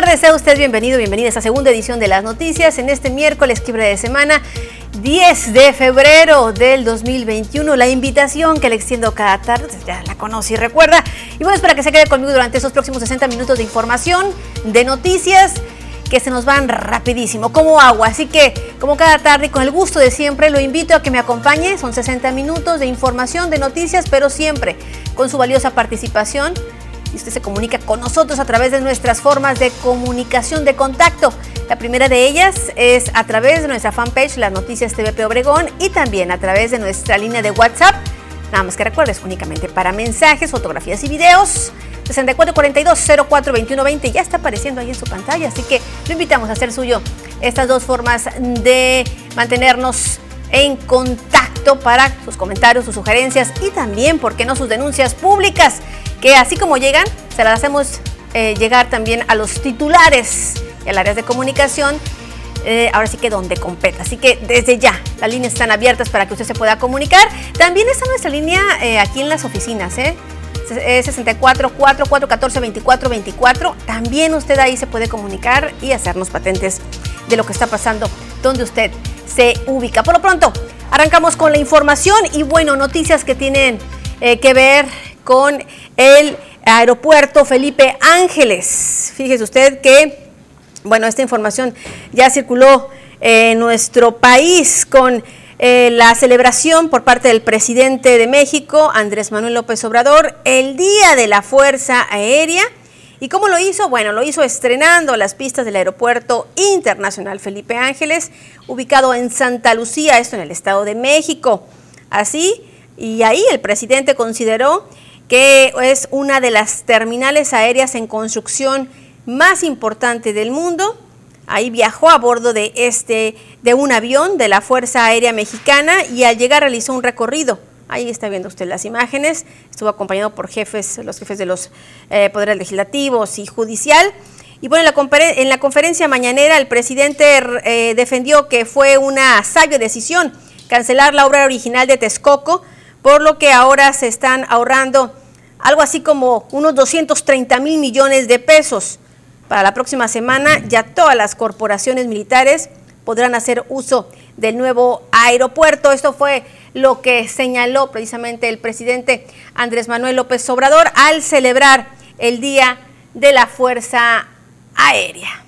tardes. Sea usted bienvenido, bienvenida a esta segunda edición de las noticias en este miércoles quiebre de semana 10 de febrero del 2021. La invitación que le extiendo cada tarde, ya la conoce y recuerda. Y bueno, es para que se quede conmigo durante esos próximos 60 minutos de información, de noticias que se nos van rapidísimo, como agua. Así que, como cada tarde con el gusto de siempre, lo invito a que me acompañe. Son 60 minutos de información, de noticias, pero siempre con su valiosa participación y usted se comunica con nosotros a través de nuestras formas de comunicación de contacto. La primera de ellas es a través de nuestra fanpage Las Noticias TVP Obregón y también a través de nuestra línea de WhatsApp. Nada más que recuerdes únicamente para mensajes, fotografías y videos. 6442-042120 ya está apareciendo ahí en su pantalla, así que lo invitamos a hacer suyo estas dos formas de mantenernos en contacto para sus comentarios, sus sugerencias y también, ¿por qué no, sus denuncias públicas? Que así como llegan, se las hacemos eh, llegar también a los titulares y al área de comunicación. Eh, ahora sí que donde competa. Así que desde ya las líneas están abiertas para que usted se pueda comunicar. También está nuestra línea eh, aquí en las oficinas, ¿eh? 64 4414 24 24. También usted ahí se puede comunicar y hacernos patentes de lo que está pasando donde usted se ubica. Por lo pronto, arrancamos con la información y bueno, noticias que tienen que ver con el aeropuerto Felipe Ángeles. Fíjese usted que, bueno, esta información ya circuló en nuestro país con eh, la celebración por parte del presidente de México, Andrés Manuel López Obrador, el Día de la Fuerza Aérea. ¿Y cómo lo hizo? Bueno, lo hizo estrenando las pistas del Aeropuerto Internacional Felipe Ángeles, ubicado en Santa Lucía, esto en el Estado de México. Así, y ahí el presidente consideró que es una de las terminales aéreas en construcción más importante del mundo. Ahí viajó a bordo de este de un avión de la Fuerza Aérea Mexicana y al llegar realizó un recorrido. Ahí está viendo usted las imágenes. Estuvo acompañado por jefes, los jefes de los eh, poderes legislativos y judicial. Y bueno, en la, en la conferencia mañanera el presidente eh, defendió que fue una sabia decisión cancelar la obra original de Texcoco por lo que ahora se están ahorrando algo así como unos 230 mil millones de pesos. Para la próxima semana ya todas las corporaciones militares podrán hacer uso del nuevo aeropuerto. Esto fue lo que señaló precisamente el presidente Andrés Manuel López Obrador al celebrar el Día de la Fuerza Aérea.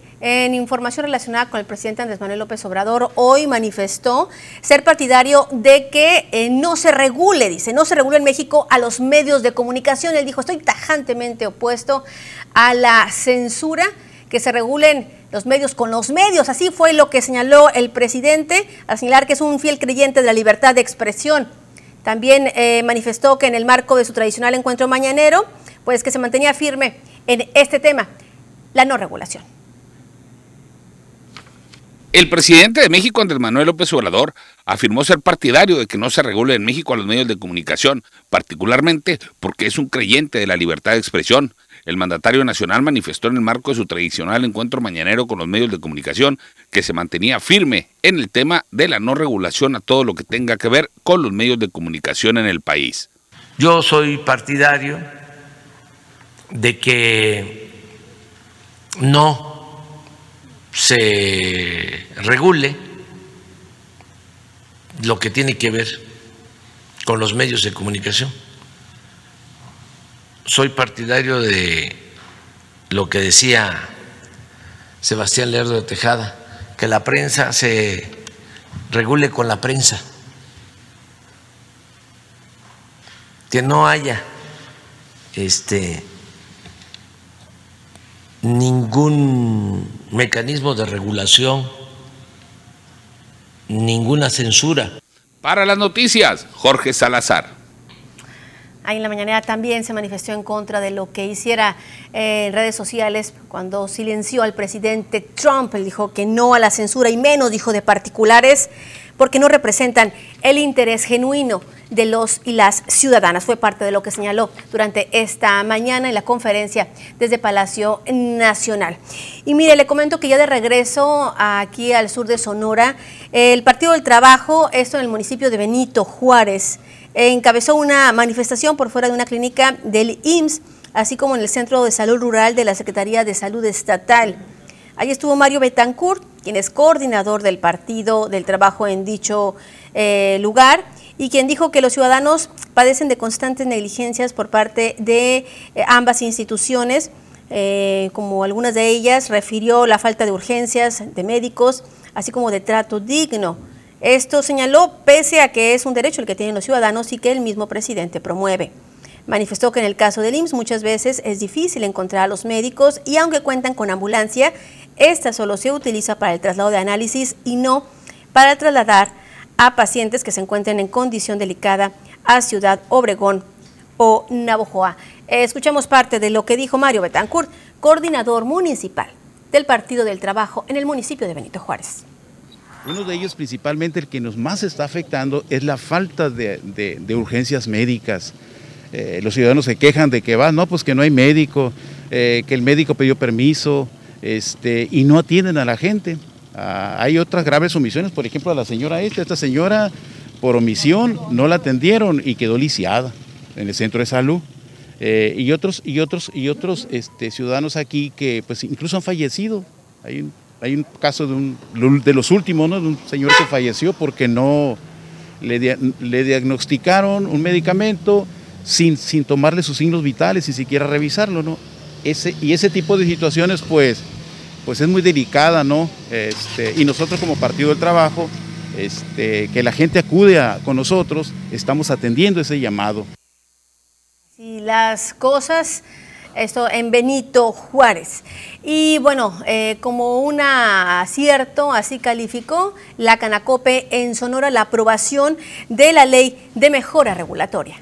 en información relacionada con el presidente Andrés Manuel López Obrador, hoy manifestó ser partidario de que eh, no se regule, dice, no se regule en México a los medios de comunicación. Él dijo, estoy tajantemente opuesto a la censura, que se regulen los medios con los medios. Así fue lo que señaló el presidente, al señalar que es un fiel creyente de la libertad de expresión. También eh, manifestó que en el marco de su tradicional encuentro mañanero, pues que se mantenía firme en este tema, la no regulación. El presidente de México, Andrés Manuel López Obrador, afirmó ser partidario de que no se regule en México a los medios de comunicación, particularmente porque es un creyente de la libertad de expresión. El mandatario nacional manifestó en el marco de su tradicional encuentro mañanero con los medios de comunicación que se mantenía firme en el tema de la no regulación a todo lo que tenga que ver con los medios de comunicación en el país. Yo soy partidario de que no se regule lo que tiene que ver con los medios de comunicación. Soy partidario de lo que decía Sebastián Lerdo de Tejada, que la prensa se regule con la prensa, que no haya este ningún mecanismo de regulación, ninguna censura. Para las noticias, Jorge Salazar. Ahí en la mañana también se manifestó en contra de lo que hiciera eh, en redes sociales cuando silenció al presidente Trump. Él dijo que no a la censura y menos, dijo, de particulares porque no representan el interés genuino de los y las ciudadanas. Fue parte de lo que señaló durante esta mañana en la conferencia desde Palacio Nacional. Y mire, le comento que ya de regreso aquí al sur de Sonora, el Partido del Trabajo, esto en el municipio de Benito Juárez, encabezó una manifestación por fuera de una clínica del IMSS, así como en el Centro de Salud Rural de la Secretaría de Salud Estatal. Allí estuvo Mario Betancourt, quien es coordinador del Partido del Trabajo en dicho eh, lugar y quien dijo que los ciudadanos padecen de constantes negligencias por parte de eh, ambas instituciones, eh, como algunas de ellas refirió la falta de urgencias de médicos, así como de trato digno. Esto señaló pese a que es un derecho el que tienen los ciudadanos y que el mismo presidente promueve. Manifestó que en el caso del IMSS muchas veces es difícil encontrar a los médicos y aunque cuentan con ambulancia, esta solo se utiliza para el traslado de análisis y no para trasladar a pacientes que se encuentren en condición delicada a Ciudad Obregón o Navojoa. Escuchemos parte de lo que dijo Mario Betancourt, coordinador municipal del Partido del Trabajo en el municipio de Benito Juárez. Uno de ellos, principalmente el que nos más está afectando, es la falta de, urgencias médicas. Eh, los ciudadanos se quejan de que va, no, pues que no hay médico, eh, que el médico pidió permiso este, y no atienden a la gente. Ah, hay otras graves omisiones, por ejemplo, a la señora esta, esta señora por omisión no la atendieron y quedó lisiada en el centro de salud. Eh, y otros, y otros, y otros este, ciudadanos aquí que pues incluso han fallecido. Hay hay un caso de, un, de los últimos, ¿no? de un señor que falleció porque no le, le diagnosticaron un medicamento sin, sin, tomarle sus signos vitales, ni siquiera revisarlo. ¿no? Ese, y ese tipo de situaciones pues, pues es muy delicada, ¿no? Este, y nosotros como Partido del Trabajo, este, que la gente acude con nosotros, estamos atendiendo ese llamado. Si las cosas esto en Benito Juárez. Y bueno, eh, como un acierto, así calificó la Canacope en Sonora la aprobación de la ley de mejora regulatoria.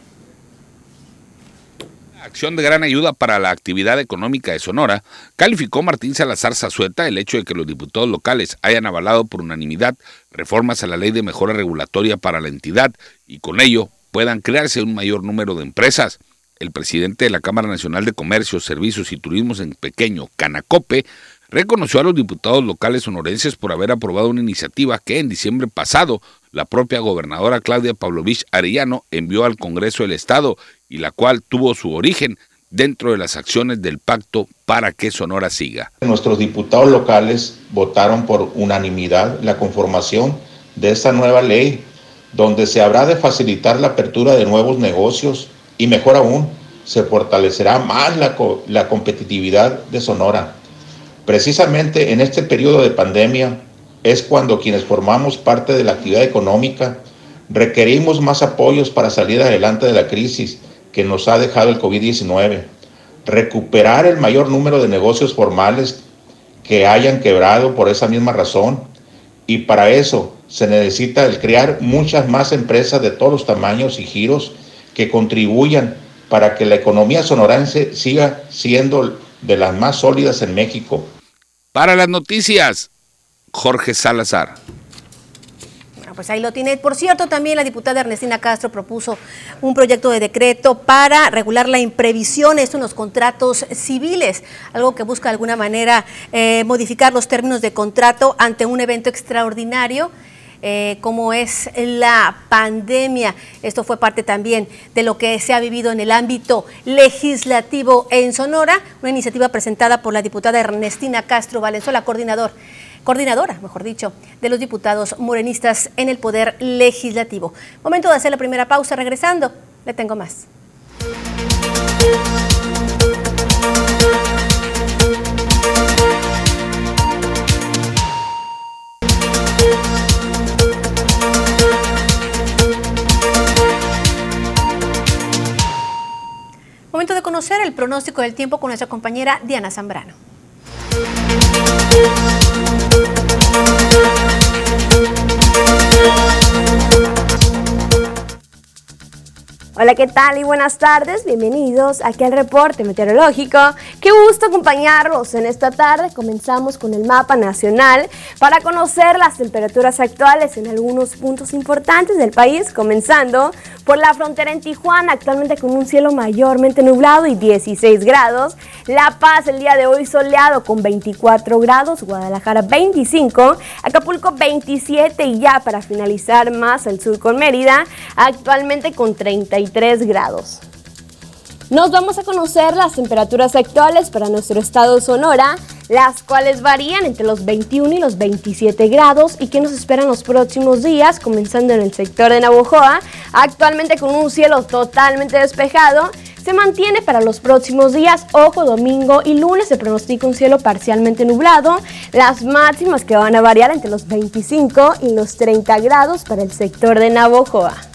Acción de gran ayuda para la actividad económica de Sonora, calificó Martín Salazar Zazueta el hecho de que los diputados locales hayan avalado por unanimidad reformas a la ley de mejora regulatoria para la entidad y con ello puedan crearse un mayor número de empresas. El presidente de la Cámara Nacional de Comercio, Servicios y Turismos en Pequeño, Canacope, reconoció a los diputados locales sonorenses por haber aprobado una iniciativa que en diciembre pasado la propia gobernadora Claudia Pavlovich Arellano envió al Congreso del Estado y la cual tuvo su origen dentro de las acciones del pacto para que Sonora siga. Nuestros diputados locales votaron por unanimidad la conformación de esta nueva ley, donde se habrá de facilitar la apertura de nuevos negocios, y mejor aún, se fortalecerá más la, competitividad de Sonora. Precisamente en este periodo de pandemia es cuando quienes formamos parte de la actividad económica requerimos más apoyos para salir adelante de la crisis que nos ha dejado el COVID-19, recuperar el mayor número de negocios formales que hayan quebrado por esa misma razón y para eso se necesita el crear muchas más empresas de todos los tamaños y giros que contribuyan para que la economía sonorense siga siendo de las más sólidas en México. Para las noticias, Jorge Salazar. Pues ahí lo tiene. Por cierto, también la diputada Ernestina Castro propuso un proyecto de decreto para regular la imprevisión, esto en los contratos civiles, algo que busca de alguna manera eh, modificar los términos de contrato ante un evento extraordinario eh, cómo es la pandemia. Esto fue parte también de lo que se ha vivido en el ámbito legislativo en Sonora, una iniciativa presentada por la diputada Ernestina Castro Valenzuela, coordinador coordinadora, mejor dicho, de los diputados morenistas en el Poder Legislativo. Momento de hacer la primera pausa. Regresando, le tengo más. Momento de conocer el pronóstico del tiempo con nuestra compañera Diana Zambrano. Hola, ¿qué tal y buenas tardes? Bienvenidos aquí al reporte meteorológico. Qué gusto acompañarlos en esta tarde. Comenzamos con el mapa nacional para conocer las temperaturas actuales en algunos puntos importantes del país, comenzando por la frontera en Tijuana, actualmente con un cielo mayormente nublado y 16 grados. La Paz el día de hoy soleado con 24 grados, Guadalajara 25, Acapulco 27 y ya para finalizar más al sur con Mérida, actualmente con 33 grados. Nos vamos a conocer las temperaturas actuales para nuestro estado Sonora, las cuales varían entre los 21 y los 27 grados y que nos esperan los próximos días, comenzando en el sector de Navojoa, actualmente con un cielo totalmente despejado. Se mantiene para los próximos días, ojo, domingo y lunes se pronostica un cielo parcialmente nublado, las máximas que van a variar entre los 25 y los 30 grados para el sector de Navojoa.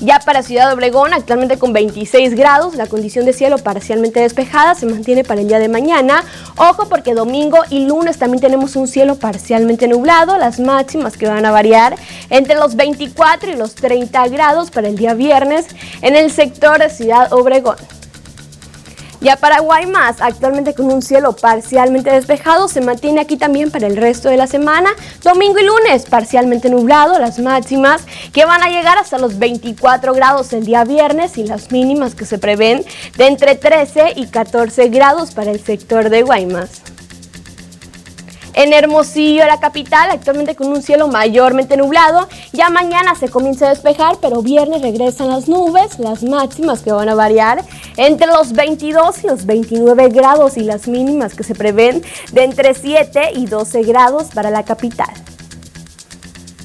Ya para Ciudad Obregón, actualmente con 26 grados, la condición de cielo parcialmente despejada se mantiene para el día de mañana. Ojo porque domingo y lunes también tenemos un cielo parcialmente nublado, las máximas que van a variar entre los 24 y los 30 grados para el día viernes en el sector de Ciudad Obregón. Ya Paraguay más, actualmente con un cielo parcialmente despejado, se mantiene aquí también para el resto de la semana. Domingo y lunes parcialmente nublado, las máximas que van a llegar hasta los 24 grados el día viernes y las mínimas que se prevén de entre 13 y 14 grados para el sector de Guaymas. En Hermosillo, la capital, actualmente con un cielo mayormente nublado. Ya mañana se comienza a despejar, pero viernes regresan las nubes, las máximas que van a variar entre los 22 y los 29 grados y las mínimas que se prevén de entre 7 y 12 grados para la capital.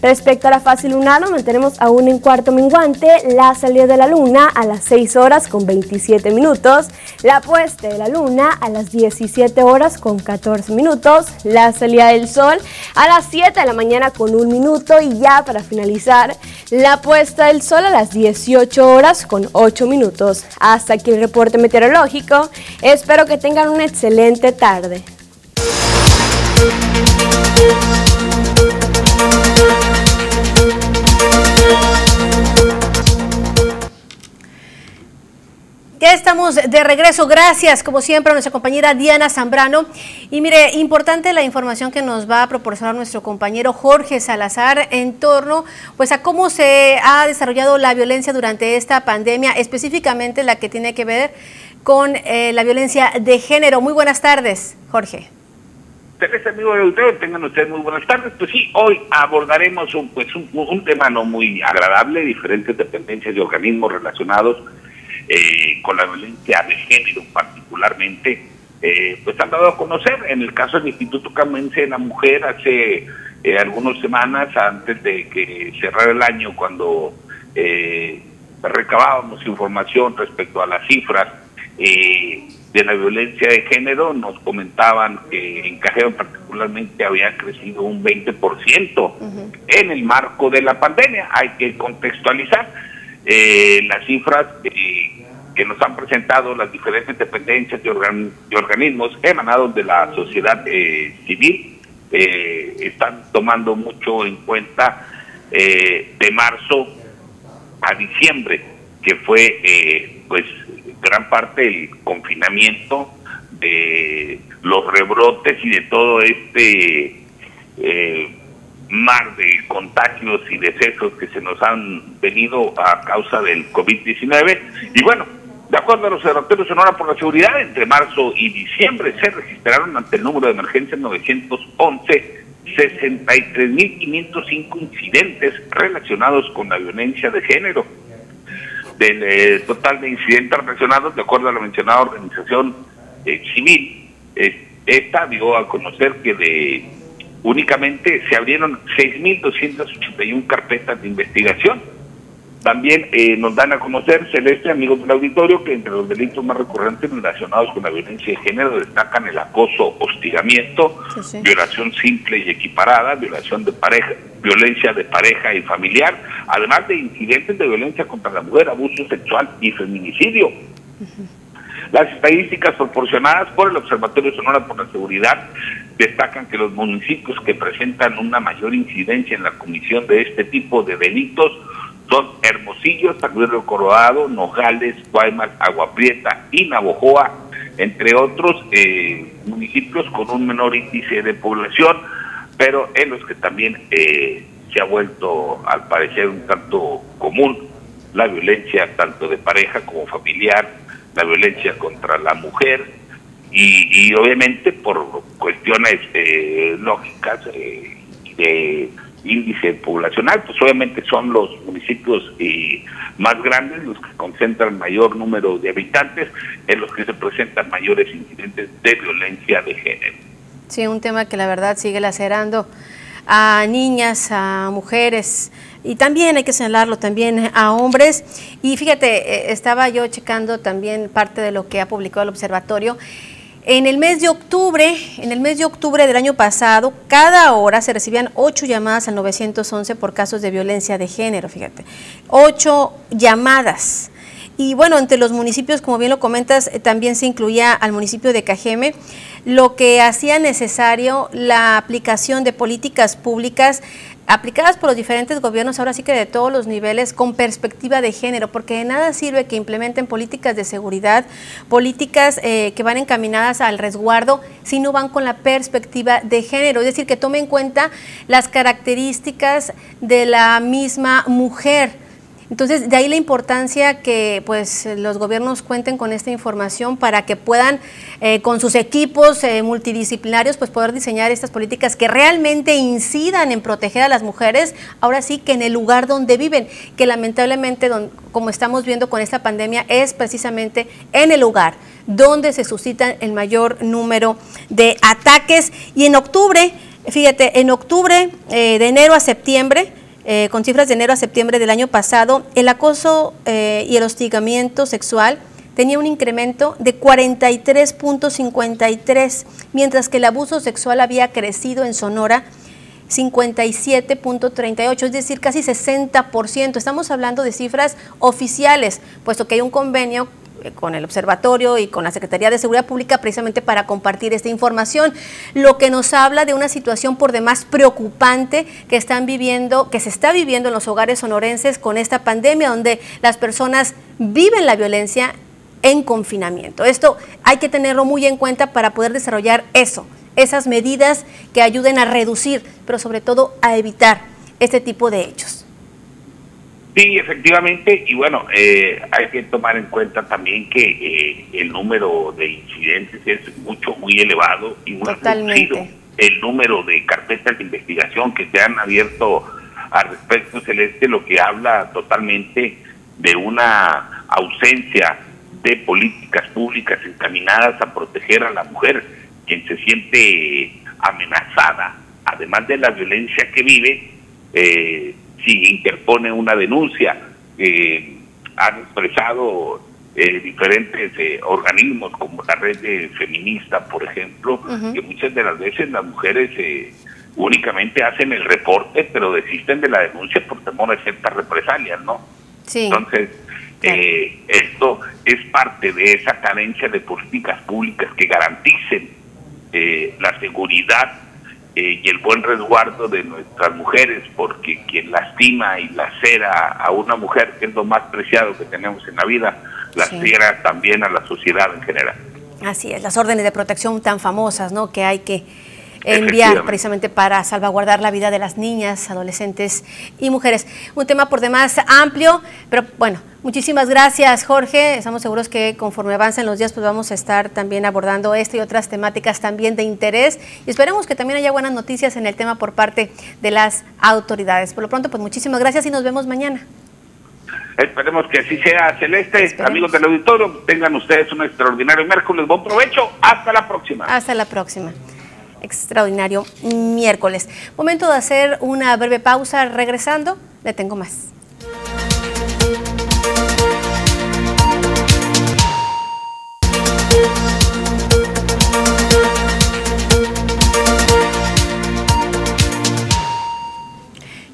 Respecto a la fase lunar, nos mantenemos aún en cuarto menguante, la salida de la luna a las 6 horas con 27 minutos, la puesta de la luna a las 17 horas con 14 minutos, la salida del sol a las 7 de la mañana con un minuto. Y ya para finalizar, la puesta del sol a las 18 horas con 8 minutos. Hasta aquí el reporte meteorológico, espero que tengan una excelente tarde. Ya estamos de regreso. Gracias, como siempre, a nuestra compañera Diana Zambrano. Y mire, importante la información que nos va a proporcionar nuestro compañero Jorge Salazar en torno pues, a cómo se ha desarrollado la violencia durante esta pandemia, específicamente la que tiene que ver con eh, la violencia de género. Muy buenas tardes, Jorge. Teresa, amigo de ustedes, tengan ustedes muy buenas tardes. Pues sí, hoy abordaremos un, pues un, un tema no muy agradable, diferentes dependencias de organismos relacionados eh, con la violencia de género particularmente, eh, pues han dado a conocer. En el caso del Instituto Camense de la Mujer, hace eh, algunas semanas, antes de que cerrara el año, cuando recabábamos información respecto a las cifras de la violencia de género, nos comentaban que en Cajero particularmente había crecido un 20% en el marco de la pandemia. Hay que contextualizar eh, las cifras eh, que nos han presentado las diferentes dependencias de, organismos emanados de la sociedad eh, civil están tomando mucho en cuenta de marzo a diciembre, que fue pues gran parte del confinamiento, de los rebrotes y de todo este mar de contagios y decesos que se nos han venido a causa del COVID-19. Y bueno, de acuerdo a los observatorios Sonora por la Seguridad, entre marzo y diciembre se registraron ante el número de emergencias 911 63.505 incidentes relacionados con la violencia de género. Del eh, total de incidentes relacionados, de acuerdo a la mencionada organización eh, civil, eh, esta dio a conocer que de únicamente se abrieron 6.281 carpetas de investigación. También eh, nos dan a conocer, Celeste, amigos del auditorio, que entre los delitos más recurrentes relacionados con la violencia de género destacan el acoso, hostigamiento, violación simple y equiparada, violación de pareja, violencia de pareja y familiar, además de incidentes de violencia contra la mujer, abuso sexual y feminicidio. Las estadísticas proporcionadas por el Observatorio Sonora por la Seguridad destacan que los municipios que presentan una mayor incidencia en la comisión de este tipo de delitos son Hermosillo, San Luis del Nogales, Guaymas, Agua Prieta y Navojoa, entre otros eh, municipios con un menor índice de población, pero en los que también eh, se ha vuelto, al parecer, un tanto común la violencia tanto de pareja como familiar, la violencia contra la mujer y, obviamente por cuestiones eh, lógicas de índice poblacional, pues obviamente son los municipios eh, más grandes los que concentran mayor número de habitantes, en los que se presentan mayores incidentes de violencia de género. Sí, un tema que la verdad sigue lacerando a niñas, a mujeres y también hay que señalarlo también a hombres. Y fíjate, eh, estaba yo checando también parte de lo que ha publicado el observatorio en el mes de octubre, en el mes de octubre del año pasado, cada hora se recibían ocho llamadas al 911 por casos de violencia de género, fíjate. Ocho llamadas. Y bueno, entre los municipios, como bien lo comentas, eh, también se incluía al municipio de Cajeme, lo que hacía necesario la aplicación de políticas públicas aplicadas por los diferentes gobiernos, ahora sí que de todos los niveles, con perspectiva de género, porque de nada sirve que implementen políticas de seguridad, políticas eh, que van encaminadas al resguardo, si no van con la perspectiva de género, es decir, que tomen en cuenta las características de la misma mujer entonces, de ahí la importancia que pues, los gobiernos cuenten con esta información para que puedan, eh, con sus equipos eh, multidisciplinarios, pues poder diseñar estas políticas que realmente incidan en proteger a las mujeres, ahora sí que en el lugar donde viven, que lamentablemente, como estamos viendo con esta pandemia, es precisamente en el lugar donde se suscitan el mayor número de ataques. Y en octubre, fíjate, en octubre, eh, de enero a septiembre, eh, con cifras de enero a septiembre del año pasado, el acoso eh, y el hostigamiento sexual tenía un incremento de 43.53, mientras que el abuso sexual había crecido en Sonora 57.38, es decir, casi 60%. Estamos hablando de cifras oficiales, puesto que hay un convenio con el observatorio y con la Secretaría de Seguridad Pública precisamente para compartir esta información, lo que nos habla de una situación por demás preocupante que están viviendo, que se está viviendo en los hogares sonorenses con esta pandemia, donde las personas viven la violencia en confinamiento. Esto hay que tenerlo muy en cuenta para poder desarrollar eso, esas medidas que ayuden a reducir, pero sobre todo a evitar este tipo de hechos. Sí, efectivamente, y bueno, eh, hay que tomar en cuenta también que eh, el número de incidentes es mucho, muy elevado y muy reducido. El número de carpetas de investigación que se han abierto al respecto celeste, lo que habla totalmente de una ausencia de políticas públicas encaminadas a proteger a la mujer, quien se siente amenazada, además de la violencia que vive, eh, si interpone una denuncia. Eh, han expresado eh, diferentes eh, organismos como la red de feminista, por ejemplo, que muchas de las veces las mujeres únicamente hacen el reporte, pero desisten de la denuncia por temor a ciertas represalias, ¿no? Entonces, esto es parte de esa carencia de políticas públicas que garanticen la seguridad eh, y el buen resguardo de nuestras mujeres, porque quien lastima y lacera a una mujer, que es lo más preciado que tenemos en la vida, lacera también a la sociedad en general. Así es, las órdenes de protección tan famosas, ¿no? Que hay que enviar precisamente para salvaguardar la vida de las niñas, adolescentes y mujeres. Un tema por demás amplio, pero bueno, muchísimas gracias Jorge. Estamos seguros que conforme avancen los días pues vamos a estar también abordando esto y otras temáticas también de interés y esperemos que también haya buenas noticias en el tema por parte de las autoridades. Por lo pronto pues muchísimas gracias y nos vemos mañana. Esperemos que así sea, Celeste. Amigos del auditorio, tengan ustedes un extraordinario miércoles. Buen provecho. Hasta la próxima. Hasta la próxima extraordinario miércoles. Momento de hacer una breve pausa. Regresando, le tengo más.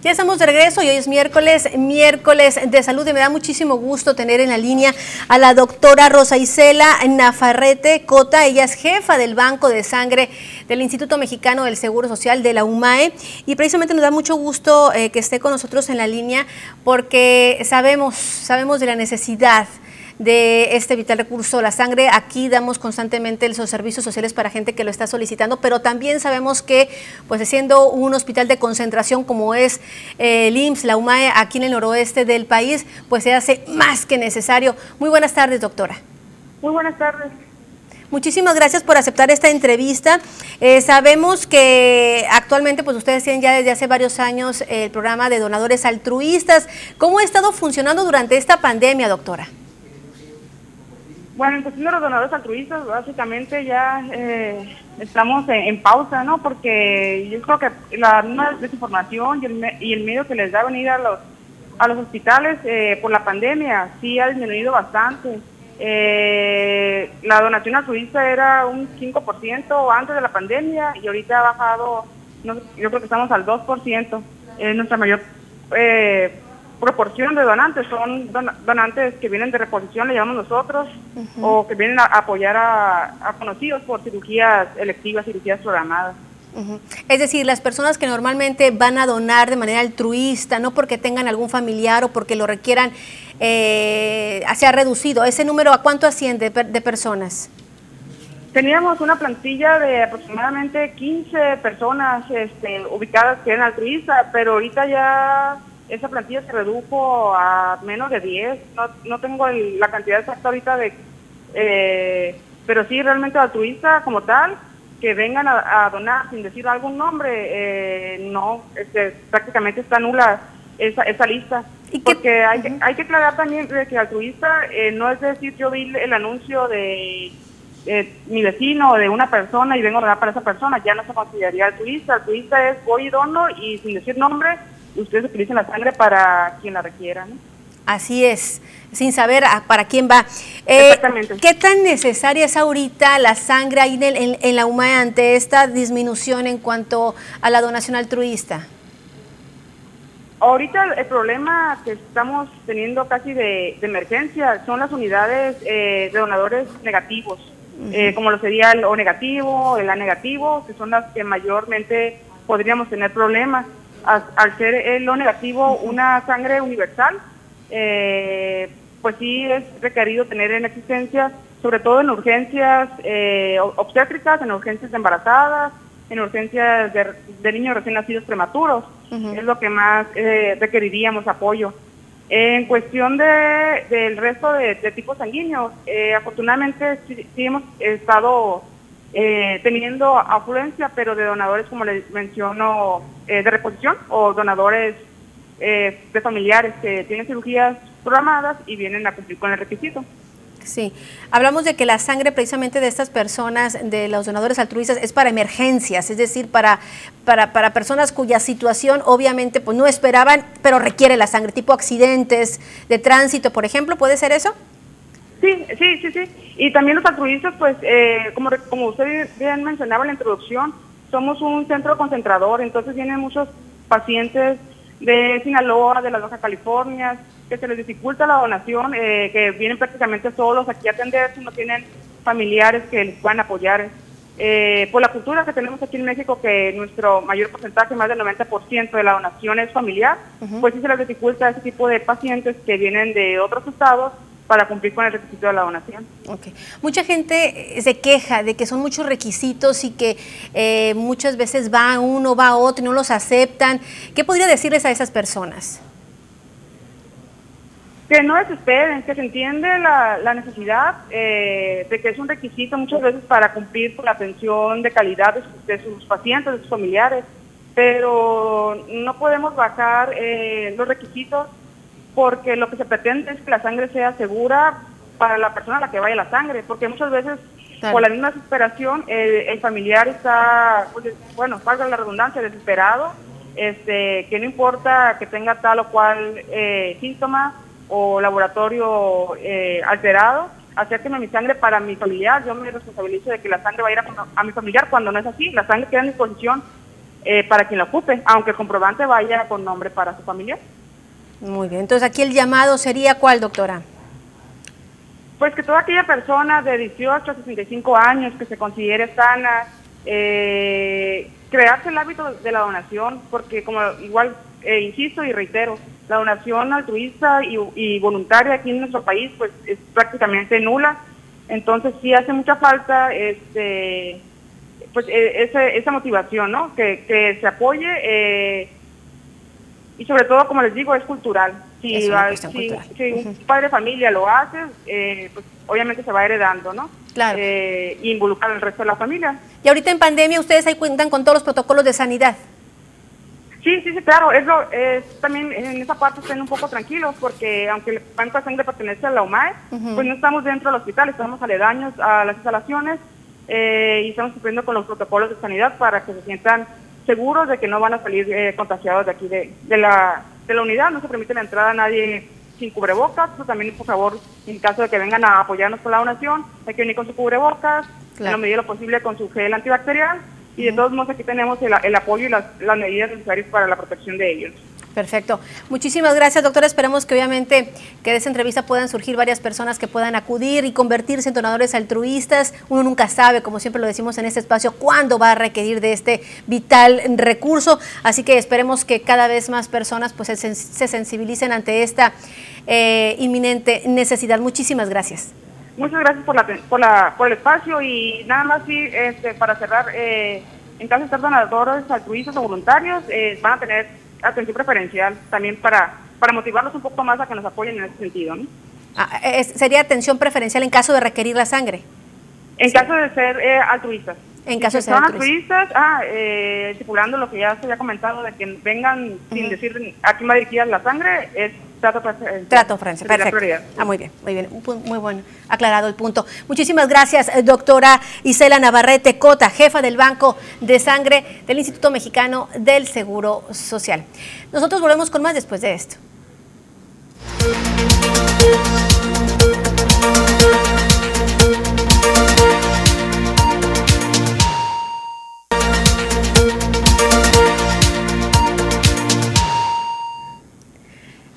Ya estamos de regreso y hoy es miércoles, miércoles de salud y me da muchísimo gusto tener en la línea a la doctora Rosa Isela Nafarrete Cota. Ella es jefa del Banco de Sangre del Instituto Mexicano del Seguro Social de la UMAE y precisamente nos da mucho gusto eh, que esté con nosotros en la línea porque sabemos, sabemos de la necesidad de este vital recurso, la sangre. Aquí damos constantemente esos servicios sociales para gente que lo está solicitando, pero también sabemos que, pues siendo un hospital de concentración como es eh, el IMSS, la UMAE, aquí en el noroeste del país, pues se hace más que necesario. Muy buenas tardes, doctora. Muy buenas tardes. Muchísimas gracias por aceptar esta entrevista. Eh, sabemos que actualmente pues ustedes tienen ya desde hace varios años el programa de donadores altruistas. ¿Cómo ha estado funcionando durante esta pandemia, doctora? Bueno, en cuestión de los donadores altruistas, básicamente ya eh, estamos en, pausa, ¿no? Porque yo creo que la desinformación y el, y el miedo que les da venir a los, a los hospitales eh, por la pandemia sí ha disminuido bastante. Eh, la donación altruista era un 5% antes de la pandemia y ahorita ha bajado, no, yo creo que estamos al 2%. Es nuestra mayor eh, proporción de donantes, son donantes que vienen de reposición, le llamamos nosotros, o que vienen a apoyar a, conocidos por cirugías electivas, cirugías programadas. Es decir, las personas que normalmente van a donar de manera altruista, no porque tengan algún familiar o porque lo requieran, eh, se ha reducido. ¿Ese número a cuánto asciende de personas? Teníamos una plantilla de aproximadamente 15 personas este, ubicadas que eran altruistas, pero ahorita ya esa plantilla se redujo a menos de 10. No, no tengo la cantidad exacta ahorita de... Eh, pero sí, realmente altruista como tal, que vengan a, donar sin decir algún nombre, eh, no, este, prácticamente está nula esa, esa lista. ¿Y porque hay, que, hay que aclarar también que altruista eh, no es decir yo vi el anuncio de mi vecino o de una persona y vengo a donar para esa persona, ya no se consideraría altruista. Altruista es voy y dono y sin decir nombre ustedes utilizan la sangre para quien la requiera, ¿no? Así es, sin saber para quién va. Eh, Exactamente. ¿Qué tan necesaria es ahorita la sangre ahí en, en, la UMA ante esta disminución en cuanto a la donación altruista? Ahorita el problema que estamos teniendo casi de, emergencia son las unidades eh, de donadores negativos, eh, como lo sería el O negativo, el A negativo, que son las que mayormente podríamos tener problemas al ser el lo negativo una sangre universal, eh, pues sí es requerido tener en existencia, sobre todo en urgencias eh, obstétricas, en urgencias embarazadas, en urgencias de, niños recién nacidos prematuros. Es lo que más eh, requeriríamos apoyo. En cuestión de, del resto de, tipos sanguíneos, afortunadamente sí, hemos estado eh, teniendo afluencia, pero de donadores, como les menciono, eh, de reposición o donadores eh, de familiares que tienen cirugías programadas y vienen a cumplir con el requisito. Sí, hablamos de que la sangre precisamente de estas personas, de los donadores altruistas, es para emergencias, es decir, para, para, para personas cuya situación obviamente pues no esperaban, pero requiere la sangre, tipo accidentes de tránsito, por ejemplo, ¿puede ser eso? Sí, sí, sí, sí. Y también los altruistas, pues, eh, como, como usted bien mencionaba en la introducción, somos un centro concentrador, entonces vienen muchos pacientes de Sinaloa, de la Baja California, que se les dificulta la donación, eh, que vienen prácticamente solos aquí a atenderse, no tienen familiares que les puedan apoyar. Eh, por la cultura que tenemos aquí en México, que nuestro mayor porcentaje, más del 90% de la donación es familiar, pues sí se les dificulta a ese tipo de pacientes que vienen de otros estados para cumplir con el requisito de la donación. Okay. Mucha gente eh, se queja de que son muchos requisitos y que eh, muchas veces va uno, va otro y no los aceptan. ¿Qué podría decirles a esas personas? Que no desesperen, que se entiende la, necesidad eh, de que es un requisito muchas veces para cumplir con la atención de calidad de sus, pacientes, de sus familiares, pero no podemos bajar los requisitos porque lo que se pretende es que la sangre sea segura para la persona a la que vaya la sangre, porque muchas veces por la misma desesperación el familiar está, pues, bueno, valga la redundancia, desesperado, este, que no importa que tenga tal o cual eh, síntoma o laboratorio eh, alterado, acérqueme mi sangre para mi familiar, yo me responsabilizo de que la sangre va a ir a, a mi familiar cuando no es así, la sangre queda en disposición eh, para quien lo ocupe, aunque el comprobante vaya con nombre para su familia. Muy bien, entonces aquí el llamado sería cuál, doctora? Pues que toda aquella persona de 18 a 65 años que se considere sana, eh, crearse el hábito de la donación, porque como igual eh, insisto y reitero, la donación altruista y, voluntaria aquí en nuestro país pues es prácticamente nula, entonces sí hace mucha falta este pues e, esa motivación, ¿no? Que, que se apoye eh, y sobre todo, como les digo, es cultural. Si, si, un padre de familia lo hace, eh, pues obviamente se va heredando, ¿no? Claro. Eh, involucrar al resto de la familia. Y ahorita en pandemia ustedes ahí cuentan con todos los protocolos de sanidad. Sí, sí, sí, claro. Es, lo, es también en esa parte estén un poco tranquilos porque aunque el banco de sangre pertenece a la UMAE, pues no estamos dentro del hospital, estamos aledaños a las instalaciones eh, y estamos cumpliendo con los protocolos de sanidad para que se sientan seguros de que no van a salir eh, contagiados de aquí de, de, la, de la unidad. No se permite la entrada a nadie sin cubrebocas. Eso también, por favor, en caso de que vengan a apoyarnos con la donación, hay que venir con su cubrebocas, en la medida de lo posible con su gel antibacterial. Y de todos modos, aquí tenemos el, el apoyo y las, las medidas necesarias para la protección de ellos. Perfecto. Muchísimas gracias, doctora. Esperemos que obviamente que de esa entrevista puedan surgir varias personas que puedan acudir y convertirse en donadores altruistas. Uno nunca sabe, como siempre lo decimos en este espacio, cuándo va a requerir de este vital recurso. Así que esperemos que cada vez más personas pues, se, sensibilicen ante esta eh, inminente necesidad. Muchísimas gracias. Muchas gracias por, la, por, la, por el espacio y nada más sí, este, para cerrar, eh, en caso de ser donadores altruistas o voluntarios, eh, van a tener atención preferencial también para, para motivarlos un poco más a que nos apoyen en ese sentido. ¿no? Ah, ¿Sería atención preferencial en caso de requerir la sangre? En caso de ser eh, altruistas. En caso de ser son altruistas, ah, eh, estipulando lo que ya se había comentado de que vengan sin decir a quién va dirigida la sangre, es trato preferencial. Trato preferencial, perfecto. Ah, muy bien, muy bien, muy bueno, aclarado el punto. Muchísimas gracias, eh, doctora Isela Navarrete Cota, jefa del Banco de Sangre del Instituto Mexicano del Seguro Social. Nosotros volvemos con más después de esto.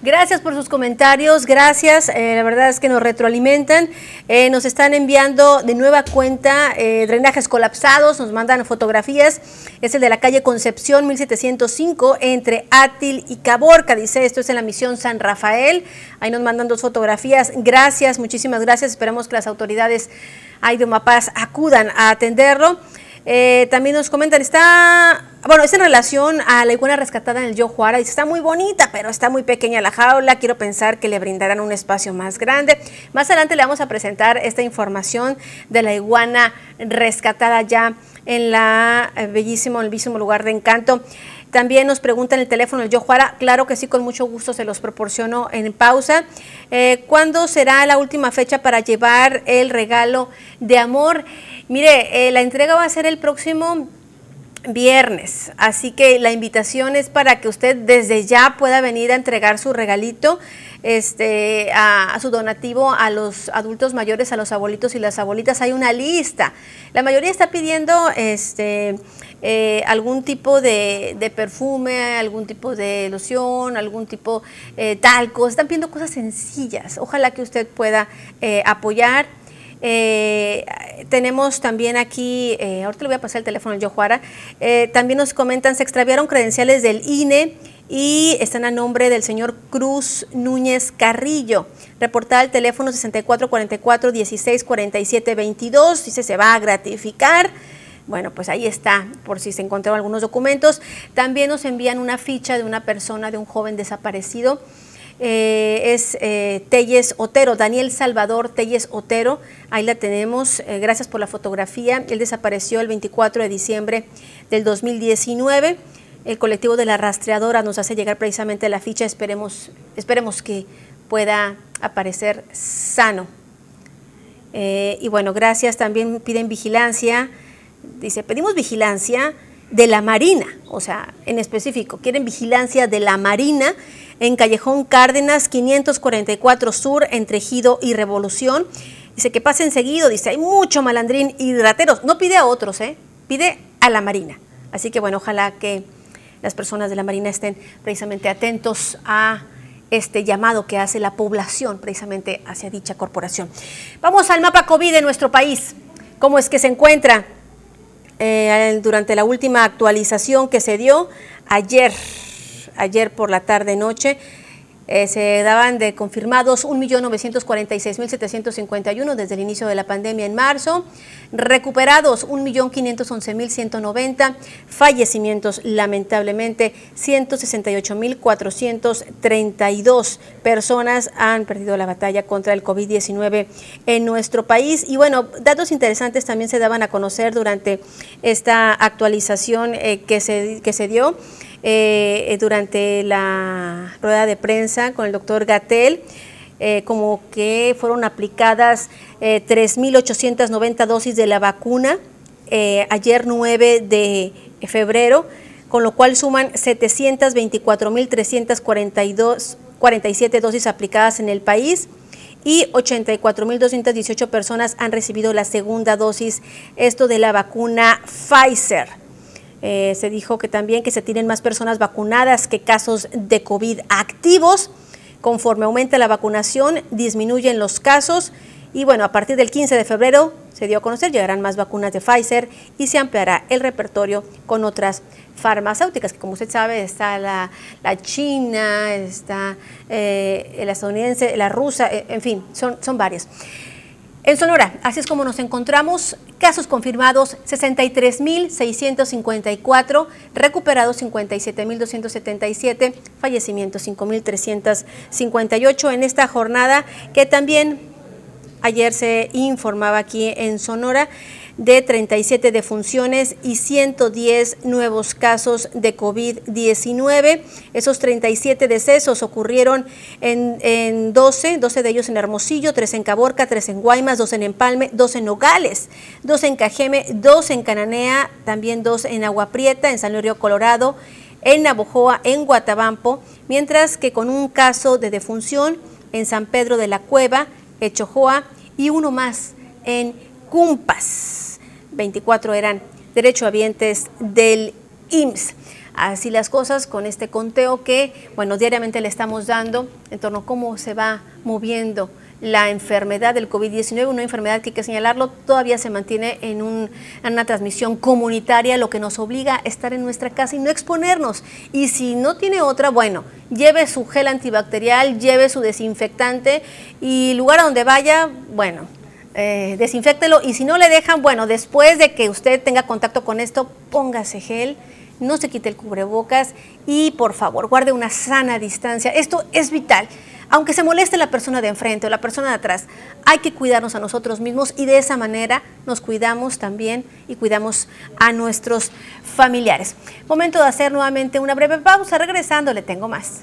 Gracias por sus comentarios, gracias, eh, la verdad es que nos retroalimentan, eh, nos están enviando de nueva cuenta eh, drenajes colapsados, nos mandan fotografías, es el de la calle Concepción 1705 entre Átil y Caborca, dice esto es en la misión San Rafael, ahí nos mandan dos fotografías, gracias, muchísimas gracias, esperamos que las autoridades de Mapaz acudan a atenderlo. Eh, también nos comentan, está, bueno, es en relación a la iguana rescatada en el Yojuara, dice, está muy bonita, pero está muy pequeña la jaula, quiero pensar que le brindarán un espacio más grande. Más adelante le vamos a presentar esta información de la iguana rescatada ya en la eh, bellísimo, el bellísimo lugar de encanto. También nos preguntan el teléfono del Yojuara, claro que sí, con mucho gusto se los proporciono en pausa. Eh, ¿Cuándo será la última fecha para llevar el regalo de amor? Mire, eh, la entrega va a ser el próximo viernes, así que la invitación es para que usted desde ya pueda venir a entregar su regalito, este, a, su donativo a los adultos mayores, a los abuelitos y las abuelitas. Hay una lista. La mayoría está pidiendo este, eh, algún tipo de, perfume, algún tipo de loción, algún tipo de eh, talco. Están pidiendo cosas sencillas. Ojalá que usted pueda apoyar eh, tenemos también aquí, eh, ahorita le voy a pasar el teléfono al Yojuara, eh, también nos comentan, se extraviaron credenciales del INE y están a nombre del señor Cruz Núñez Carrillo. Reportar el teléfono 6444 1647 22, dice se va a gratificar. Bueno, pues ahí está, por si se encontraron algunos documentos. También nos envían una ficha de una persona, de un joven desaparecido. Eh, es eh, Telles Otero, Daniel Salvador Telles Otero, ahí la tenemos, eh, gracias por la fotografía, él desapareció el 24 de diciembre del 2019, el colectivo de la rastreadora nos hace llegar precisamente la ficha, esperemos, esperemos que pueda aparecer sano. y bueno, gracias, también piden vigilancia, dice, pedimos vigilancia de la Marina, o sea, en específico, quieren vigilancia de la Marina en Callejón Cárdenas 544 Sur, entre Gido y Revolución. Dice que pasen seguido, dice, hay mucho malandrín y rateros. No pide a otros, ¿eh? pide a la Marina. Así que bueno, ojalá que las personas de la Marina estén precisamente atentos a este llamado que hace la población precisamente hacia dicha corporación. Vamos al mapa COVID de nuestro país. ¿Cómo es que se encuentra? Eh, durante la última actualización que se dio ayer, ayer por la tarde-noche, eh, se daban de confirmados 1.946.751 desde el inicio de la pandemia en marzo, recuperados 1.511.190, fallecimientos lamentablemente 168.432 personas han perdido la batalla contra el COVID-19 en nuestro país. Y bueno, datos interesantes también se daban a conocer durante esta actualización eh, que, se, que se dio. Eh, durante la rueda de prensa con el doctor Gatel, eh, como que fueron aplicadas 3.890 eh, dosis de la vacuna ayer 9 de febrero, con lo cual suman 724.347 dosis aplicadas en el país y 84.218 personas han recibido la segunda dosis, esto de la vacuna Pfizer. Eh, se dijo que también que se tienen más personas vacunadas que casos de COVID activos. Conforme aumenta la vacunación, disminuyen los casos. Y bueno, a partir del 15 de febrero se dio a conocer, llegarán más vacunas de Pfizer y se ampliará el repertorio con otras farmacéuticas, que como usted sabe está la, china, está eh, la estadounidense, la rusa, eh, en fin, son, son varias. En Sonora, así es como nos encontramos, casos confirmados 63.654, recuperados 57.277, fallecimientos 5.358 en esta jornada que también ayer se informaba aquí en Sonora de 37 defunciones y 110 nuevos casos de COVID-19. Esos 37 decesos ocurrieron en, 12, 12 de ellos en Hermosillo, 3 en Caborca, 3 en Guaymas, 2 en Empalme, 2 en Nogales, 2 en Cajeme, 2 en Cananea, también 2 en Agua Prieta, en San Luis Río Colorado, en Navojoa, en Guatabampo, mientras que con un caso de defunción en San Pedro de la Cueva, Echojoa y uno más en Cumpas. 24 eran derechohabientes del IMSS. Así las cosas con este conteo que, bueno, diariamente le estamos dando en torno a cómo se va moviendo la enfermedad del COVID-19, una enfermedad que hay que señalarlo, todavía se mantiene en, en, una transmisión comunitaria, lo que nos obliga a estar en nuestra casa y no exponernos. Y si no tiene otra, bueno, lleve su gel antibacterial, lleve su desinfectante y lugar a donde vaya, bueno, eh, y si no le dejan, bueno, después de que usted tenga contacto con esto, póngase gel, no se quite el cubrebocas y por favor guarde una sana distancia. Esto es vital. Aunque se moleste la persona de enfrente o la persona de atrás, hay que cuidarnos a nosotros mismos y de esa manera nos cuidamos también y cuidamos a nuestros familiares. Momento de hacer nuevamente una breve pausa. Regresando, le tengo más.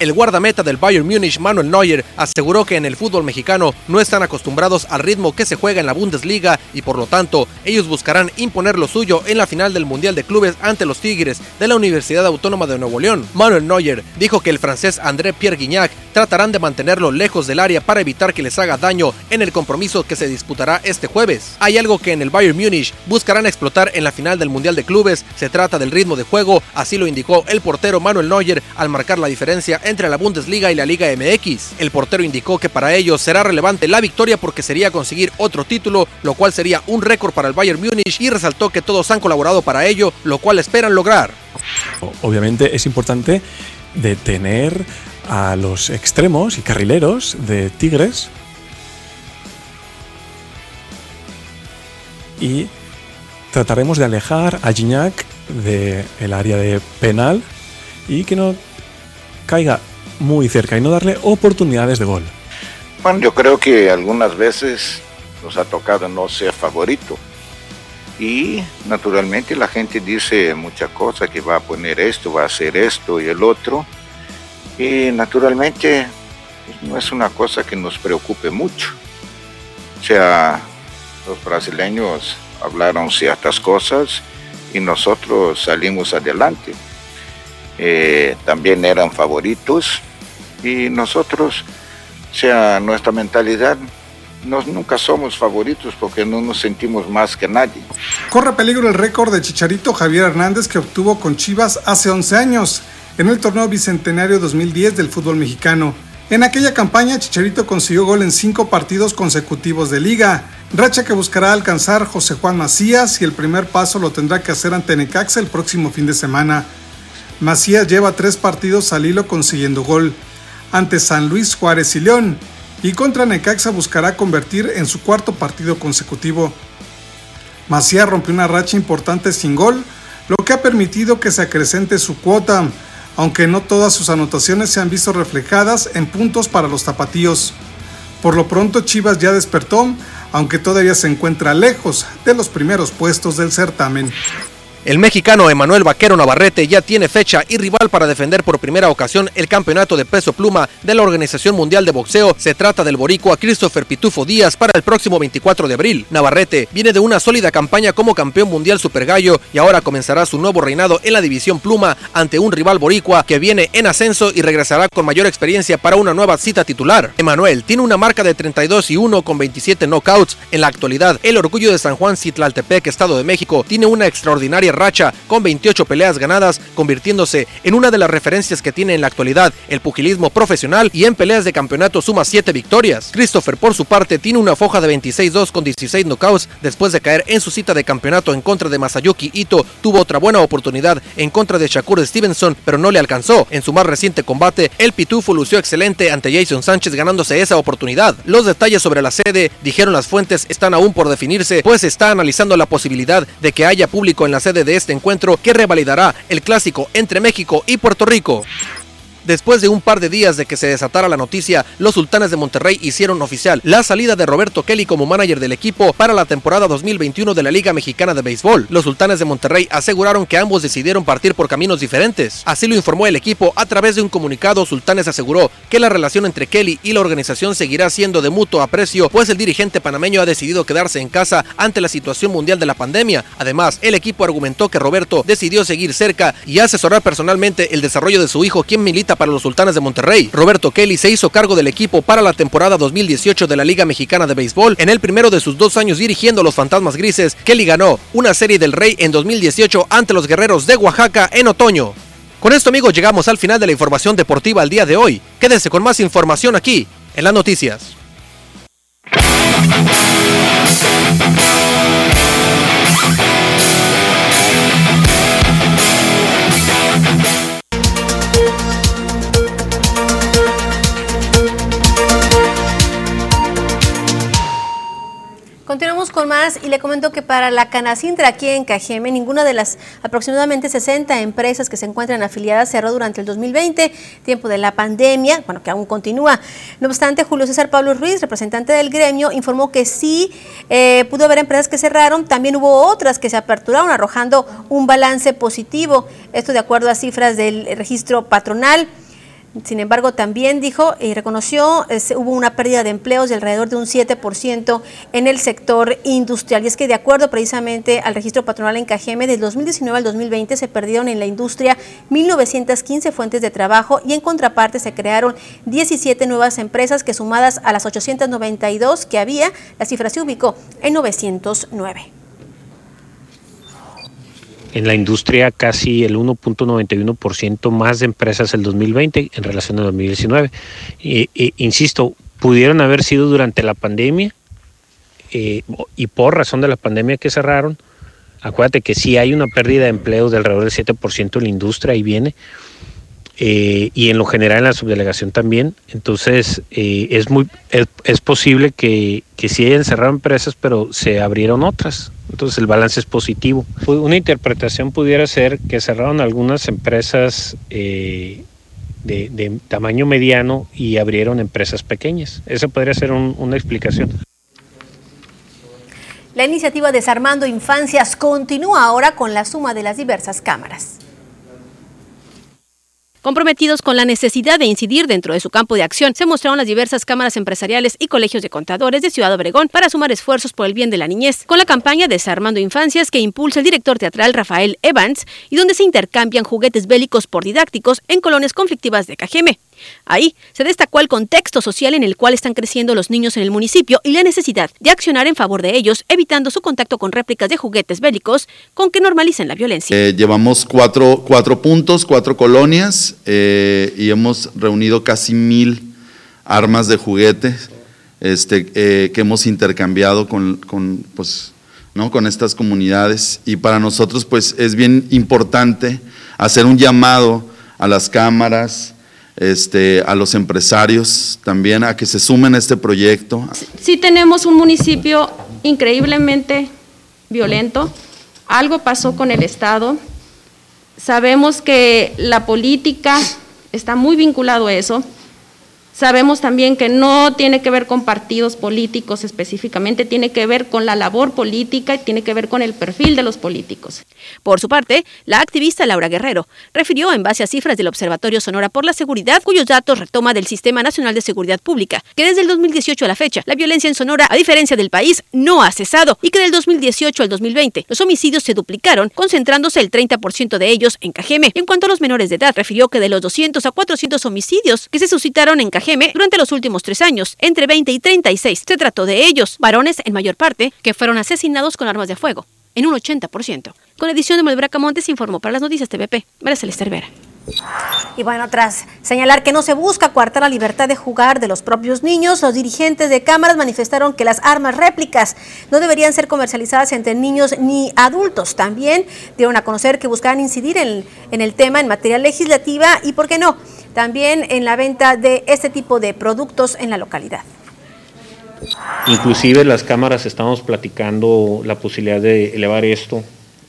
El guardameta del Bayern Múnich, Manuel Neuer, aseguró que en el fútbol mexicano no están acostumbrados al ritmo que se juega en la Bundesliga y por lo tanto ellos buscarán imponer lo suyo en la final del Mundial de Clubes ante los Tigres de la Universidad Autónoma de Nuevo León. Manuel Neuer dijo que el francés André Pierre Guignac tratarán de mantenerlo lejos del área para evitar que les haga daño en el compromiso que se disputará este jueves. Hay algo que en el Bayern Múnich buscarán explotar en la final del Mundial de Clubes, se trata del ritmo de juego, así lo indicó el portero Manuel Neuer al marcar la diferencia entre la Bundesliga y la Liga MX. El portero indicó que para ellos será relevante la victoria porque sería conseguir otro título, lo cual sería un récord para el Bayern Múnich y resaltó que todos han colaborado para ello, lo cual esperan lograr. Obviamente es importante detener a los extremos y carrileros de Tigres y trataremos de alejar a Gignac del área de penal y que no caiga muy cerca y no darle oportunidades de gol. Bueno, yo creo que algunas veces nos ha tocado no ser favorito. Y naturalmente la gente dice muchas cosas, que va a poner esto, va a hacer esto y el otro. Y naturalmente no es una cosa que nos preocupe mucho. O sea, los brasileños hablaron ciertas cosas y nosotros salimos adelante. Eh, también eran favoritos y nosotros, o sea, nuestra mentalidad nos, nunca somos favoritos porque no nos sentimos más que nadie. Corre peligro el récord de Chicharito Javier Hernández que obtuvo con Chivas hace 11 años en el torneo bicentenario 2010 del fútbol mexicano. En aquella campaña Chicharito consiguió gol en cinco partidos consecutivos de liga, racha que buscará alcanzar José Juan Macías y el primer paso lo tendrá que hacer ante Necaxa el próximo fin de semana. Macías lleva tres partidos al hilo consiguiendo gol, ante San Luis Juárez y León, y contra Necaxa buscará convertir en su cuarto partido consecutivo. Macías rompió una racha importante sin gol, lo que ha permitido que se acrecente su cuota, aunque no todas sus anotaciones se han visto reflejadas en puntos para los tapatíos. Por lo pronto Chivas ya despertó, aunque todavía se encuentra lejos de los primeros puestos del certamen. El mexicano Emanuel Vaquero Navarrete ya tiene fecha y rival para defender por primera ocasión el campeonato de peso pluma de la Organización Mundial de Boxeo. Se trata del boricua Christopher Pitufo Díaz para el próximo 24 de abril. Navarrete viene de una sólida campaña como campeón mundial super gallo y ahora comenzará su nuevo reinado en la división pluma ante un rival boricua que viene en ascenso y regresará con mayor experiencia para una nueva cita titular. Emanuel tiene una marca de 32 y 1 con 27 knockouts. En la actualidad, el orgullo de San Juan Citlaltepec, Estado de México, tiene una extraordinaria racha con 28 peleas ganadas, convirtiéndose en una de las referencias que tiene en la actualidad el pugilismo profesional y en peleas de campeonato suma 7 victorias. Christopher por su parte tiene una foja de 26-2 con 16 knockouts después de caer en su cita de campeonato en contra de Masayuki Ito, tuvo otra buena oportunidad en contra de Shakur Stevenson, pero no le alcanzó. En su más reciente combate, el Pitufo lució excelente ante Jason Sánchez ganándose esa oportunidad. Los detalles sobre la sede, dijeron las fuentes, están aún por definirse, pues está analizando la posibilidad de que haya público en la sede de este encuentro que revalidará el clásico entre México y Puerto Rico. Después de un par de días de que se desatara la noticia, los sultanes de Monterrey hicieron oficial la salida de Roberto Kelly como manager del equipo para la temporada 2021 de la Liga Mexicana de Béisbol. Los sultanes de Monterrey aseguraron que ambos decidieron partir por caminos diferentes. Así lo informó el equipo a través de un comunicado. Sultanes aseguró que la relación entre Kelly y la organización seguirá siendo de mutuo aprecio, pues el dirigente panameño ha decidido quedarse en casa ante la situación mundial de la pandemia. Además, el equipo argumentó que Roberto decidió seguir cerca y asesorar personalmente el desarrollo de su hijo, quien milita para los Sultanes de Monterrey. Roberto Kelly se hizo cargo del equipo para la temporada 2018 de la Liga Mexicana de Béisbol. En el primero de sus dos años dirigiendo los Fantasmas Grises, Kelly ganó una Serie del Rey en 2018 ante los Guerreros de Oaxaca en otoño. Con esto amigos llegamos al final de la información deportiva al día de hoy. Quédense con más información aquí en las noticias. Continuamos con más y le comento que para la Canacintra aquí en Cajeme, ninguna de las aproximadamente 60 empresas que se encuentran afiliadas cerró durante el 2020, tiempo de la pandemia, bueno, que aún continúa. No obstante, Julio César Pablo Ruiz, representante del gremio, informó que sí eh, pudo haber empresas que cerraron, también hubo otras que se aperturaron, arrojando un balance positivo. Esto de acuerdo a cifras del registro patronal. Sin embargo, también dijo y reconoció que hubo una pérdida de empleos de alrededor de un 7% en el sector industrial. Y es que de acuerdo precisamente al registro patronal en Cajeme, del 2019 al 2020 se perdieron en la industria 1.915 fuentes de trabajo y en contraparte se crearon 17 nuevas empresas que sumadas a las 892 que había, la cifra se ubicó en 909 en la industria casi el 1.91% más de empresas el 2020 en relación al 2019. E, insisto, pudieron haber sido durante la pandemia eh, y por razón de la pandemia que cerraron. Acuérdate que sí hay una pérdida de empleos de alrededor del 7% en la industria, ahí viene. Eh, y en lo general en la subdelegación también. Entonces eh, es muy es, posible que, que sí hayan cerrado empresas, pero se abrieron otras. Entonces el balance es positivo. Una interpretación pudiera ser que cerraron algunas empresas eh, de, tamaño mediano y abrieron empresas pequeñas. Esa podría ser una explicación. La iniciativa Desarmando Infancias continúa ahora con la suma de las diversas cámaras. Comprometidos con la necesidad de incidir dentro de su campo de acción, se mostraron las diversas cámaras empresariales y colegios de contadores de Ciudad Obregón para sumar esfuerzos por el bien de la niñez, con la campaña Desarmando Infancias que impulsa el director teatral Rafael Evans y donde se intercambian juguetes bélicos por didácticos en colonias conflictivas de Cajeme. Ahí se destacó el contexto social en el cual están creciendo los niños en el municipio y la necesidad de accionar en favor de ellos, evitando su contacto con réplicas de juguetes bélicos con que normalicen la violencia. Eh, llevamos cuatro, cuatro, puntos, cuatro colonias eh, y hemos reunido casi mil armas de juguetes este, eh, que hemos intercambiado con, con, pues, ¿no? con estas comunidades y para nosotros pues es bien importante hacer un llamado a las cámaras, este, a los empresarios también a que se sumen a este proyecto. Sí tenemos un municipio increíblemente violento, algo pasó con el Estado, sabemos que la política está muy vinculado a eso, Sabemos también que no tiene que ver con partidos políticos específicamente, tiene que ver con la labor política y tiene que ver con el perfil de los políticos. Por su parte, la activista Laura Guerrero refirió en base a cifras del Observatorio Sonora por la Seguridad, cuyos datos retoma del Sistema Nacional de Seguridad Pública, que desde el 2018 a la fecha, la violencia en Sonora, a diferencia del país, no ha cesado y que del 2018 al 2020 los homicidios se duplicaron, concentrándose el 30% de ellos en Cajeme. En cuanto a los menores de edad, refirió que de los 200 a 400 homicidios que se suscitaron en Cajeme, durante los últimos tres años, entre 20 y 36. Se trató de ellos, varones en mayor parte, que fueron asesinados con armas de fuego, en un 80%. Con edición de Malbraca Montes informó para las noticias TVP, María Celeste Rivera. Y bueno, tras señalar que no se busca coartar la libertad de jugar de los propios niños, los dirigentes de cámaras manifestaron que las armas réplicas no deberían ser comercializadas entre niños ni adultos. También dieron a conocer que buscaban incidir en, el tema en materia legislativa y, ¿por qué no?, también en la venta de este tipo de productos en la localidad. Inclusive las cámaras estamos platicando la posibilidad de elevar esto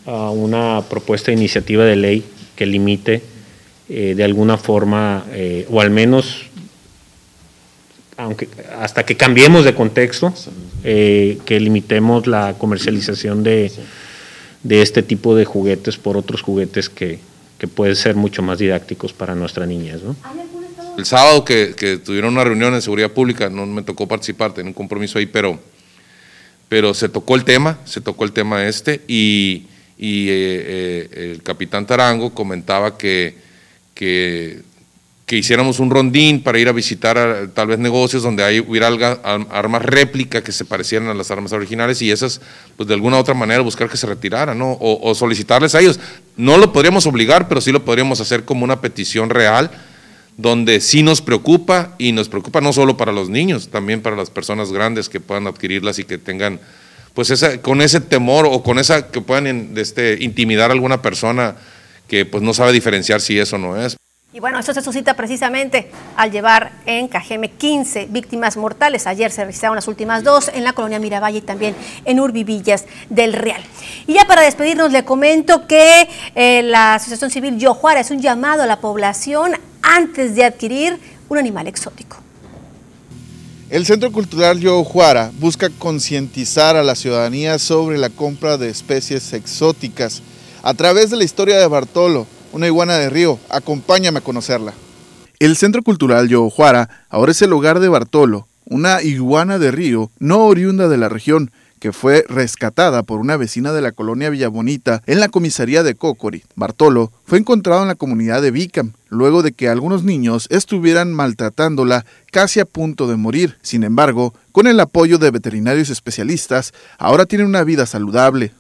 a una propuesta de iniciativa de ley que limite eh, de alguna forma, eh, o al menos aunque hasta que cambiemos de contexto, eh, que limitemos la comercialización de, de este tipo de juguetes por otros juguetes que, que pueden ser mucho más didácticos para nuestras niñas. ¿no? El sábado que, que, tuvieron una reunión en seguridad pública, no me tocó participar, tenía un compromiso ahí, pero, pero se tocó el tema, se tocó el tema este y, y eh, eh, el capitán Tarango comentaba que, que, hiciéramos un rondín para ir a visitar tal vez negocios donde hay, hubiera armas réplica que se parecieran a las armas originales y esas, pues de alguna otra manera buscar que se retiraran, o solicitarles a ellos. No lo podríamos obligar, pero sí lo podríamos hacer como una petición real, donde sí nos preocupa y nos preocupa no solo para los niños, también para las personas grandes que puedan adquirirlas y que tengan, pues esa, con ese temor o con esa que puedan este, intimidar a alguna persona que pues no sabe diferenciar si eso no es. Y bueno, esto se suscita precisamente al llevar en Cajeme 15 víctimas mortales. Ayer se registraron las últimas dos en la colonia Miravalle y también en Urbivillas del Real. Y ya para despedirnos le comento que eh, la Asociación Civil Yo Juárez es un llamado a la población antes de adquirir un animal exótico. El Centro Cultural Yo Juara busca concientizar a la ciudadanía sobre la compra de especies exóticas a través de la historia de Bartolo, una iguana de río. Acompáñame a conocerla. El Centro Cultural Yojuara ahora es el hogar de Bartolo, una iguana de río no oriunda de la región, que fue rescatada por una vecina de la colonia Villabonita en la comisaría de Cocori. Bartolo fue encontrado en la comunidad de Vicam, luego de que algunos niños estuvieran maltratándola casi a punto de morir. Sin embargo, con el apoyo de veterinarios especialistas, ahora tiene una vida saludable,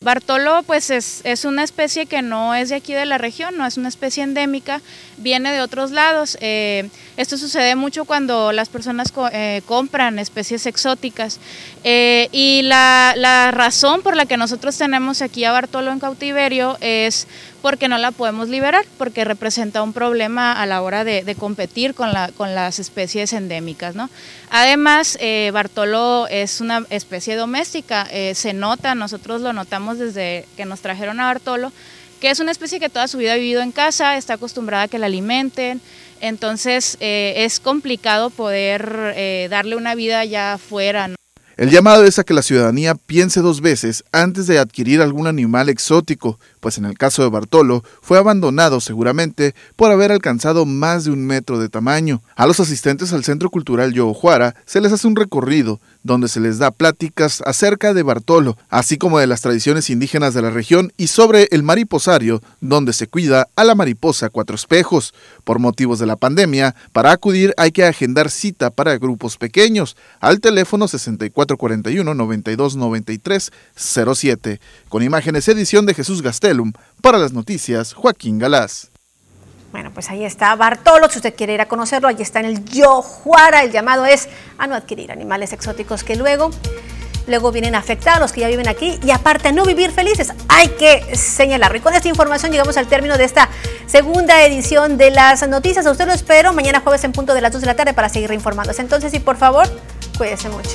Bartolo pues es, es, una especie que no es de aquí de la región, no es una especie endémica, viene de otros lados. Eh, esto sucede mucho cuando las personas eh, compran especies exóticas eh, y la, la, razón por la que nosotros tenemos aquí a Bartolo en cautiverio es porque no la podemos liberar, porque representa un problema a la hora de, competir con, la, con, las especies endémicas. ¿no? Además, eh, Bartolo es una especie doméstica, eh, se nota, nosotros lo notamos desde que nos trajeron a Bartolo, que es una especie que toda su vida ha vivido en casa, está acostumbrada a que la alimenten, entonces eh, es complicado poder eh, darle una vida ya afuera. El llamado es a que la ciudadanía piense dos veces antes de adquirir algún animal exótico, pues en el caso de Bartolo fue abandonado seguramente por haber alcanzado más de un metro de tamaño. A los asistentes al Centro Cultural Yojuara se les hace un recorrido donde se les da pláticas acerca de Bartolo, así como de las tradiciones indígenas de la región y sobre el mariposario, donde se cuida a la mariposa cuatro espejos. Por motivos de la pandemia, para acudir hay que agendar cita para grupos pequeños al teléfono 6441-9293-07. Con imágenes edición de Jesús Gastelum, para las noticias Joaquín Galás. Bueno, pues ahí está Bartolo, si usted quiere ir a conocerlo, ahí está en el Yojuara. El llamado es a no adquirir animales exóticos que luego, luego vienen a afectar a los que ya viven aquí y aparte no vivir felices. Hay que señalarlo. Y con esta información llegamos al término de esta segunda edición de las noticias. A usted lo espero mañana jueves en punto de las 2 de la tarde para seguir informándose. Entonces, y por favor, cuídese mucho.